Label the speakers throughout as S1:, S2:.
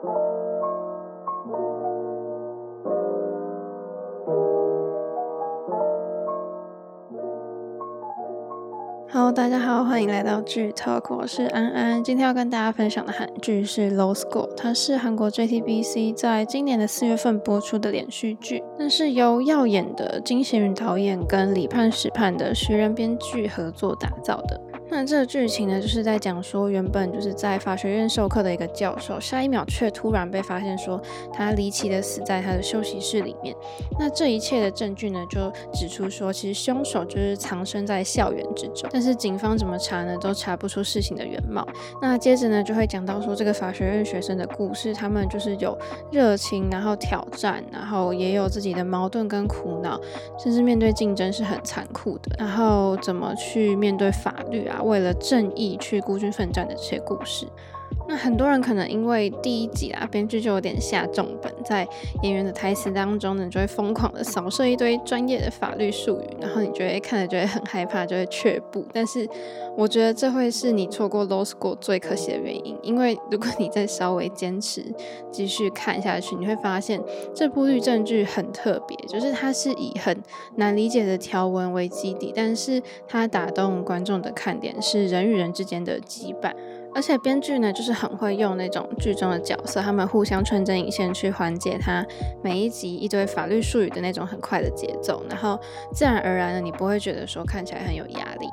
S1: Hello，大家好，欢迎来到剧 Talk，我是安安。今天要跟大家分享的韩剧是《Low Score》，它是韩国 JTBC 在今年的四月份播出的连续剧，那是由耀眼的金贤宇导演跟李判史判的徐仁编剧合作打造的。那这个剧情呢，就是在讲说，原本就是在法学院授课的一个教授，下一秒却突然被发现说他离奇的死在他的休息室里面。那这一切的证据呢，就指出说，其实凶手就是藏身在校园之中。但是警方怎么查呢，都查不出事情的原貌。那接着呢，就会讲到说这个法学院学生的故事，他们就是有热情，然后挑战，然后也有自己的矛盾跟苦恼，甚至面对竞争是很残酷的。然后怎么去面对法律啊？为了正义去孤军奋战的这些故事，那很多人可能因为第一集啊，编剧就有点下重本，在演员的台词当中呢，就会疯狂的扫射一堆专业的法律术语，然后你觉得看了就会很害怕，就会却步。但是我觉得这会是你错过 Law School 最可惜的原因，因为如果你再稍微坚持继续看下去，你会发现这部律政剧很特别，就是它是以很难理解的条文为基底，但是它打动观众的看点是人与人之间的羁绊，而且编剧呢就是很会用那种剧中的角色，他们互相穿针引线去缓解他每一集一堆法律术语的那种很快的节奏，然后自然而然的你不会觉得说看起来很有压力。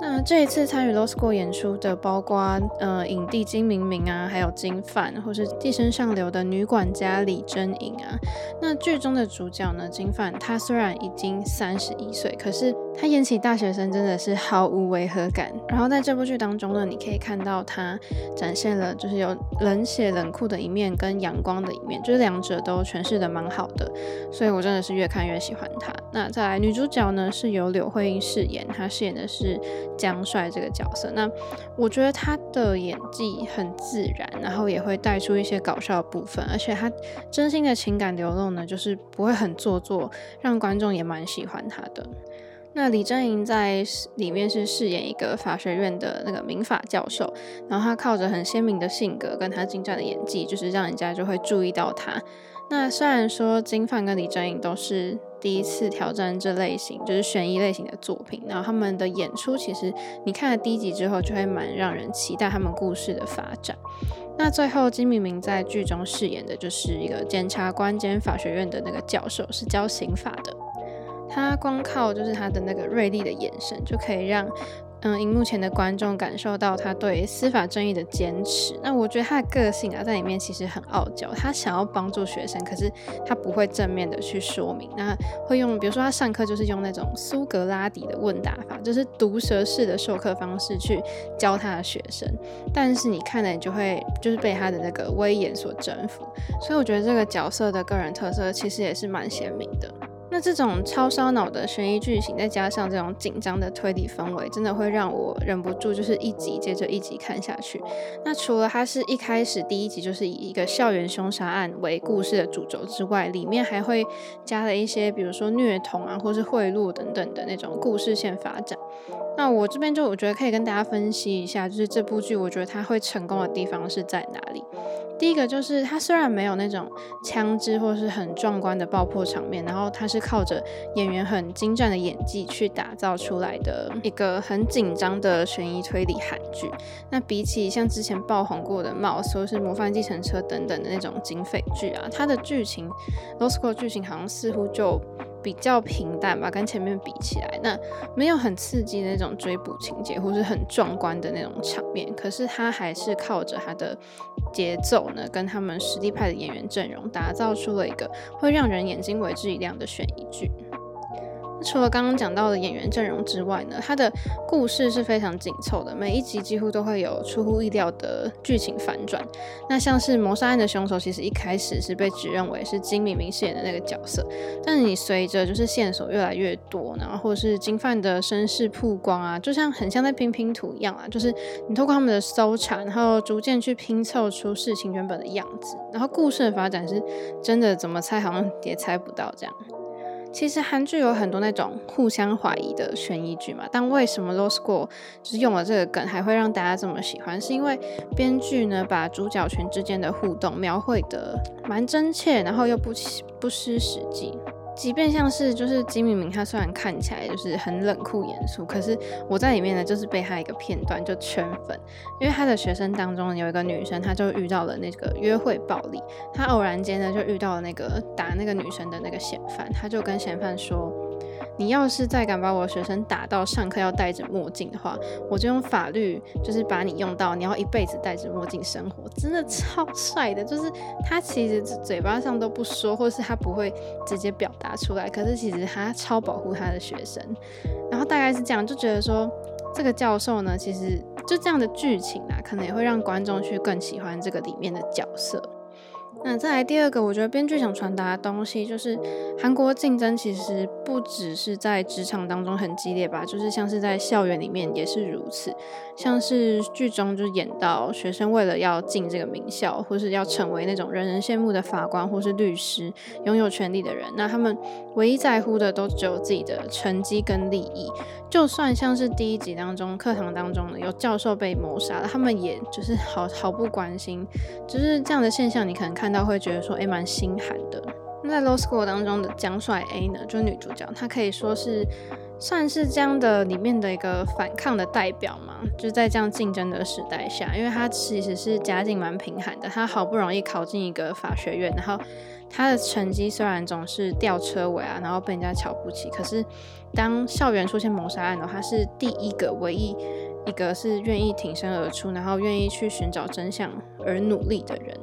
S1: 那这一次参与《Law School》演出的，包括呃影帝金明明啊，还有金范，或是寄生上流的女管家李珍颖啊。那剧中的主角呢，金范，他虽然已经三十一岁，可是他演起大学生真的是毫无违和感。然后在这部剧当中呢，你可以看到他展现了就是有冷血冷酷的一面跟阳光的一面，就是两者都诠释得蛮好的。所以我真的是越看越喜欢他。那再来女主角呢，是由柳慧英饰演，她饰演的是。江帅这个角色，那我觉得他的演技很自然，然后也会带出一些搞笑的部分，而且他真心的情感流露呢，就是不会很做作，让观众也蛮喜欢他的。那李珍莹在里面是饰演一个法学院的那个民法教授，然后他靠着很鲜明的性格跟他精湛的演技，就是让人家就会注意到他。那虽然说金范跟李珍莹都是。第一次挑战这类型，就是悬疑类型的作品。然后他们的演出，其实你看了第一集之后，就会蛮让人期待他们故事的发展。那最后金明明在剧中饰演的就是一个检察官兼法学院的那个教授，是教刑法的。他光靠就是他的那个锐利的眼神，就可以让。嗯，荧幕前的观众感受到他对司法正义的坚持。那我觉得他的个性啊，在里面其实很傲娇。他想要帮助学生，可是他不会正面的去说明。那会用，比如说他上课就是用那种苏格拉底的问答法，就是毒舌式的授课方式去教他的学生。但是你看了，你就会就是被他的那个威严所征服。所以我觉得这个角色的个人特色其实也是蛮鲜明的。那这种超烧脑的悬疑剧情，再加上这种紧张的推理氛围，真的会让我忍不住就是一集接着一集看下去。那除了它是一开始第一集就是以一个校园凶杀案为故事的主轴之外，里面还会加了一些，比如说虐童啊，或是贿赂等等的那种故事线发展。那我这边就我觉得可以跟大家分析一下，就是这部剧我觉得它会成功的地方是在哪里。第一个就是它虽然没有那种枪支或是很壮观的爆破场面，然后它是靠着演员很精湛的演技去打造出来的一个很紧张的悬疑推理韩剧。那比起像之前爆红过的《Mouse》或是《模范计程车》等等的那种警匪剧啊，它的剧情《Law School》剧情好像似乎就比较平淡吧，跟前面比起来，那没有很刺激的那种追捕情节，或是很壮观的那种场面，可是他还是靠着他的节奏呢，跟他们实力派的演员阵容，打造出了一个会让人眼睛为之一亮的悬疑剧。除了刚刚讲到的演员阵容之外呢，它的故事是非常紧凑的，每一集几乎都会有出乎意料的剧情反转。那像是谋杀案的凶手，其实一开始是被指认为是金明明饰演的那个角色，但你随着就是线索越来越多，然后或是金范的身世曝光啊，就像很像在拼拼图一样啊，就是你透过他们的搜查，然后逐渐去拼凑出事情原本的样子，然后故事的发展是真的怎么猜好像也猜不到这样。其实韩剧有很多那种互相怀疑的悬疑剧嘛，但为什么《Law School》就是用了这个梗，还会让大家这么喜欢？是因为编剧呢把主角群之间的互动描绘得蛮真切，然后又不不失实际。即便像是就是金敏明，她虽然看起来就是很冷酷严肃，可是我在里面呢，就是被她一个片段就圈粉，因为她的学生当中有一个女生，她就遇到了那个约会暴力，她偶然间呢就遇到了那个打那个女生的那个嫌犯，她就跟嫌犯说。你要是再敢把我学生打到上课要戴着墨镜的话，我就用法律就是把你用到你要一辈子戴着墨镜生活，真的超帅的。就是他其实嘴巴上都不说，或是他不会直接表达出来，可是其实他超保护他的学生。然后大概是这样，就觉得说这个教授呢，其实就这样的剧情啊，可能也会让观众去更喜欢这个里面的角色。那再来第二个，我觉得编剧想传达的东西就是，韩国竞争其实不只是在职场当中很激烈吧，就是像是在校园里面也是如此。像是剧中就演到学生为了要进这个名校，或是要成为那种人人羡慕的法官或是律师，拥有权力的人，那他们唯一在乎的都只有自己的成绩跟利益。就算像是第一集当中课堂当中的，有教授被谋杀了，他们也就是毫毫不关心，就是这样的现象，你可能看看到会觉得说，诶，蛮心寒的。那在 Law School 当中的江帅 A 呢，就是女主角，她可以说是算是这样的里面的一个反抗的代表嘛，就在这样竞争的时代下，因为她其实是家境蛮贫寒的，她好不容易考进一个法学院，然后她的成绩虽然总是吊车尾啊，然后被人家瞧不起，可是当校园出现谋杀案的话，她是第一个唯一一个是愿意挺身而出，然后愿意去寻找真相而努力的人。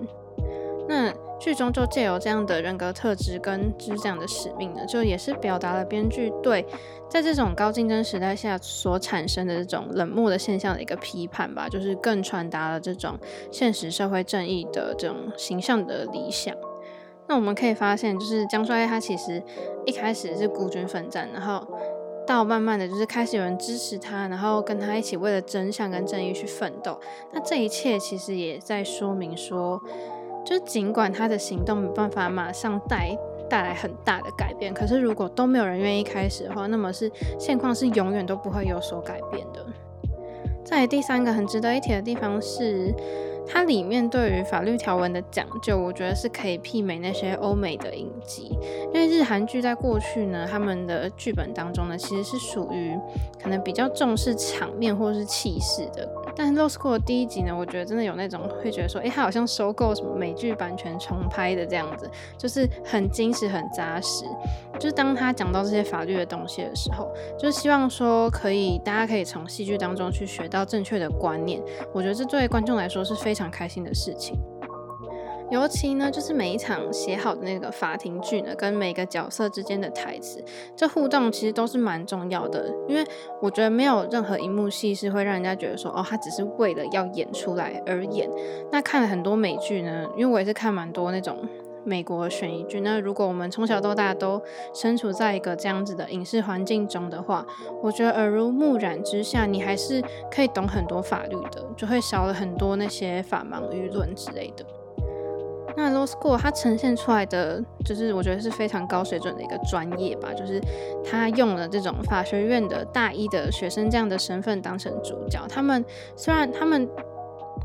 S1: 那剧中就借由这样的人格特质跟就是这样的使命呢，就也是表达了编剧对在这种高竞争时代下所产生的这种冷漠的现象的一个批判吧，就是更传达了这种现实社会正义的这种形象的理想。那我们可以发现，就是姜帅他其实一开始是孤军奋战，然后到慢慢的就是开始有人支持他，然后跟他一起为了真相跟正义去奋斗。那这一切其实也在说明说。就尽管他的行动没办法马上带带来很大的改变，可是如果都没有人愿意开始的话，那么是现况是永远都不会有所改变的。再来第三个很值得一提的地方是，它里面对于法律条文的讲究，我觉得是可以媲美那些欧美的影集。因为日韩剧在过去呢，他们的剧本当中呢，其实是属于可能比较重视场面或是气势的。但是《Law School》第一集呢，我觉得真的有那种会觉得说，诶，他好像收购什么美剧版权重拍的这样子，就是很精实、很扎实。就是当他讲到这些法律的东西的时候，就是希望说可以，大家可以从戏剧当中去学到正确的观念。我觉得这对观众来说是非常开心的事情。尤其呢，就是每一场写好的那个法庭剧呢，跟每个角色之间的台词，这互动其实都是蛮重要的。因为我觉得没有任何一幕戏是会让人家觉得说，哦，他只是为了要演出来而演。那看了很多美剧呢，因为我也是看蛮多那种美国悬疑剧。那如果我们从小到大都身处在一个这样子的影视环境中的话，我觉得耳濡目染之下，你还是可以懂很多法律的，就会少了很多那些法盲舆论之类的。那 Law School 它呈现出来的，就是我觉得是非常高水准的一个专业吧，就是他用了这种法学院的大一的学生这样的身份当成主角，他们虽然他们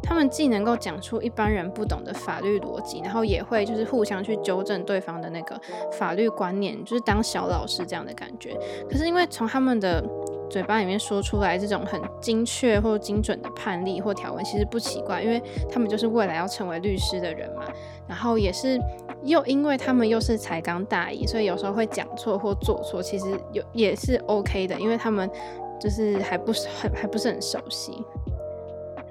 S1: 他们既能够讲出一般人不懂的法律逻辑，然后也会就是互相去纠正对方的那个法律观念，就是当小老师这样的感觉。可是因为从他们的嘴巴里面说出来这种很精确或精准的判例或条文，其实不奇怪，因为他们就是未来要成为律师的人嘛。然后也是又因为他们又是才刚大一，所以有时候会讲错或做错，其实有也是 OK 的，因为他们就是还不是很还不是很熟悉。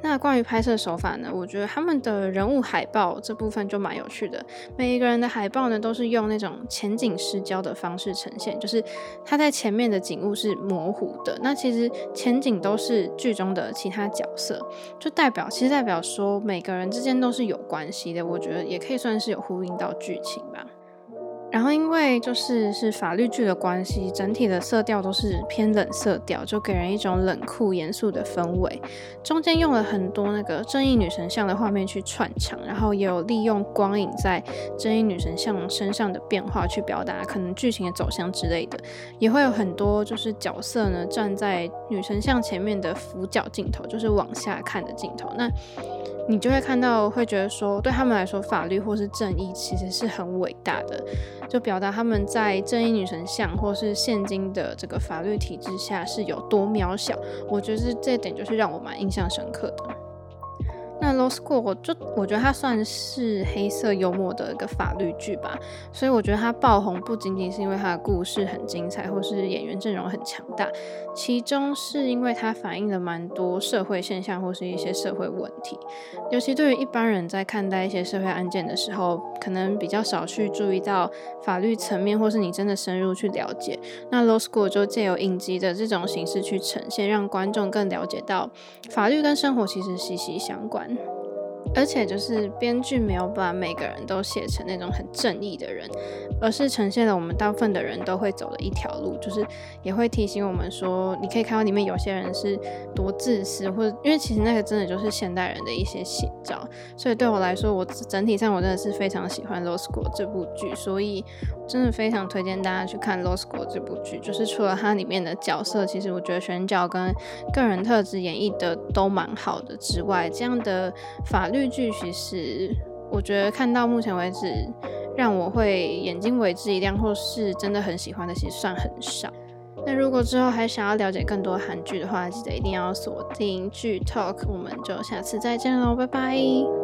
S1: 那关于拍摄手法呢？我觉得他们的人物海报这部分就蛮有趣的。每一个人的海报呢，都是用那种前景失焦的方式呈现，就是他在前面的景物是模糊的。那其实前景都是剧中的其他角色，就代表其实代表说每个人之间都是有关系的。我觉得也可以算是有呼应到剧情吧。然后因为就是是法律剧的关系，整体的色调都是偏冷色调，就给人一种冷酷严肃的氛围。中间用了很多那个正义女神像的画面去串场，然后也有利用光影在正义女神像身上的变化去表达可能剧情的走向之类的。也会有很多就是角色呢站在女神像前面的俯角镜头，就是往下看的镜头。那你就会看到，会觉得说，对他们来说，法律或是正义其实是很伟大的，就表达他们在正义女神像或是现今的这个法律体制下是有多渺小。我觉得这点就是让我蛮印象深刻的。那《Law School》就我觉得它算是黑色幽默的一个法律剧吧，所以我觉得它爆红不仅仅是因为它的故事很精彩，或是演员阵容很强大，其中是因为它反映了蛮多社会现象或是一些社会问题。尤其对于一般人在看待一些社会案件的时候，可能比较少去注意到法律层面，或是你真的深入去了解。那《Law School》就借由影集的这种形式去呈现，让观众更了解到法律跟生活其实息息相关。而且就是编剧没有把每个人都写成那种很正义的人，而是呈现了我们大部分的人都会走的一条路，就是也会提醒我们说，你可以看到里面有些人是多自私，或者因为其实那个真的就是现代人的一些写照。所以对我来说，我整体上我真的是非常喜欢《Lost g o》这部剧，所以真的非常推荐大家去看《Lost g o》这部剧。就是除了它里面的角色，其实我觉得选角跟个人特质演绎的都蛮好的之外，这样的法律。剧其实，我觉得看到目前为止，让我会眼睛为之一亮，或是真的很喜欢的，其实算很少。那如果之后还想要了解更多韩剧的话，记得一定要锁定剧 Talk，我们就下次再见喽，拜拜。